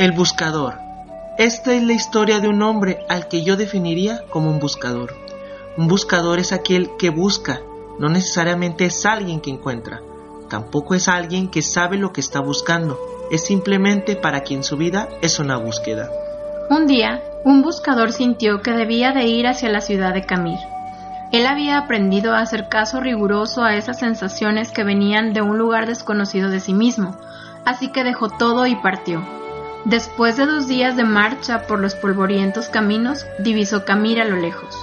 El buscador. Esta es la historia de un hombre al que yo definiría como un buscador. Un buscador es aquel que busca, no necesariamente es alguien que encuentra. Tampoco es alguien que sabe lo que está buscando, es simplemente para quien su vida es una búsqueda. Un día, un buscador sintió que debía de ir hacia la ciudad de Camir. Él había aprendido a hacer caso riguroso a esas sensaciones que venían de un lugar desconocido de sí mismo, así que dejó todo y partió. Después de dos días de marcha por los polvorientos caminos, divisó Camir a lo lejos.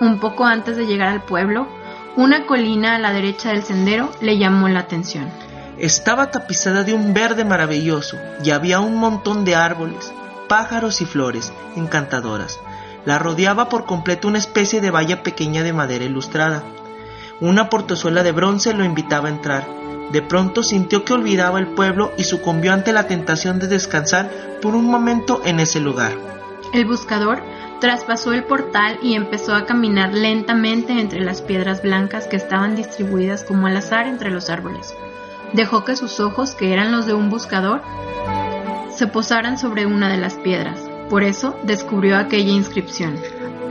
Un poco antes de llegar al pueblo, una colina a la derecha del sendero le llamó la atención. Estaba tapizada de un verde maravilloso y había un montón de árboles, pájaros y flores encantadoras. La rodeaba por completo una especie de valla pequeña de madera ilustrada. Una portezuela de bronce lo invitaba a entrar. De pronto sintió que olvidaba el pueblo y sucumbió ante la tentación de descansar por un momento en ese lugar. El buscador traspasó el portal y empezó a caminar lentamente entre las piedras blancas que estaban distribuidas como al azar entre los árboles. Dejó que sus ojos, que eran los de un buscador, se posaran sobre una de las piedras. Por eso descubrió aquella inscripción.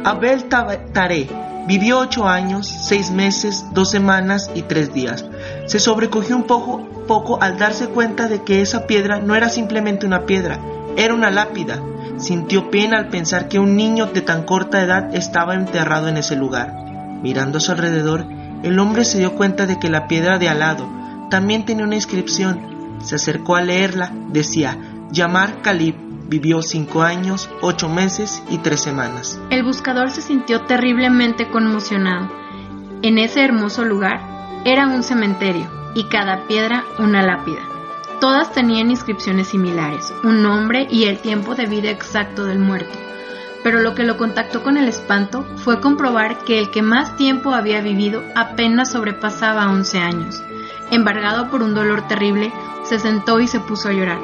Abel Taré vivió ocho años, seis meses, dos semanas y tres días. Se sobrecogió un poco, poco al darse cuenta de que esa piedra no era simplemente una piedra, era una lápida. Sintió pena al pensar que un niño de tan corta edad estaba enterrado en ese lugar. Mirando a su alrededor, el hombre se dio cuenta de que la piedra de al lado también tenía una inscripción. Se acercó a leerla. Decía, Yamar Calib vivió cinco años, ocho meses y tres semanas. El buscador se sintió terriblemente conmocionado. En ese hermoso lugar era un cementerio y cada piedra una lápida. Todas tenían inscripciones similares, un nombre y el tiempo de vida exacto del muerto. Pero lo que lo contactó con el espanto fue comprobar que el que más tiempo había vivido apenas sobrepasaba 11 años. Embargado por un dolor terrible, se sentó y se puso a llorar.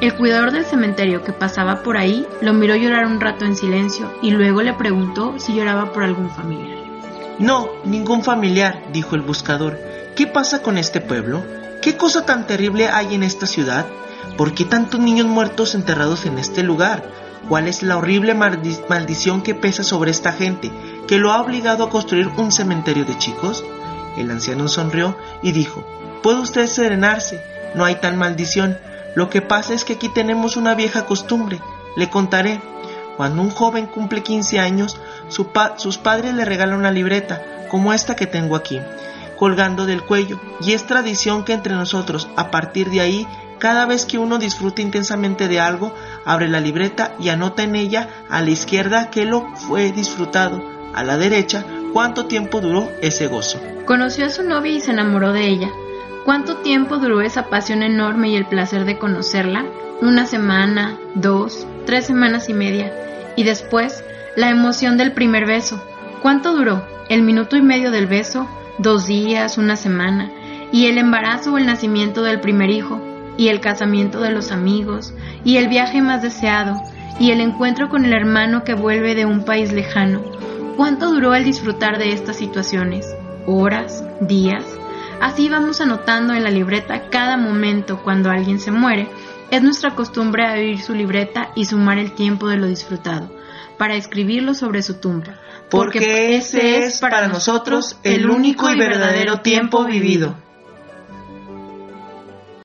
El cuidador del cementerio que pasaba por ahí lo miró llorar un rato en silencio y luego le preguntó si lloraba por algún familiar. No, ningún familiar, dijo el buscador. ¿Qué pasa con este pueblo? ¿Qué cosa tan terrible hay en esta ciudad? ¿Por qué tantos niños muertos enterrados en este lugar? ¿Cuál es la horrible maldi maldición que pesa sobre esta gente, que lo ha obligado a construir un cementerio de chicos? El anciano sonrió y dijo, Puede usted serenarse, no hay tal maldición. Lo que pasa es que aquí tenemos una vieja costumbre. Le contaré. Cuando un joven cumple 15 años, sus padres le regalan una libreta, como esta que tengo aquí, colgando del cuello, y es tradición que entre nosotros, a partir de ahí, cada vez que uno disfruta intensamente de algo, abre la libreta y anota en ella a la izquierda que lo fue disfrutado, a la derecha cuánto tiempo duró ese gozo. Conoció a su novia y se enamoró de ella. ¿Cuánto tiempo duró esa pasión enorme y el placer de conocerla? Una semana, dos, tres semanas y media. Y después, la emoción del primer beso. ¿Cuánto duró? ¿El minuto y medio del beso? ¿Dos días? ¿Una semana? ¿Y el embarazo o el nacimiento del primer hijo? ¿Y el casamiento de los amigos? ¿Y el viaje más deseado? ¿Y el encuentro con el hermano que vuelve de un país lejano? ¿Cuánto duró el disfrutar de estas situaciones? ¿Horas? ¿Días? Así vamos anotando en la libreta cada momento cuando alguien se muere. Es nuestra costumbre abrir su libreta y sumar el tiempo de lo disfrutado, para escribirlo sobre su tumba. Porque ese es para nosotros el único y verdadero tiempo vivido.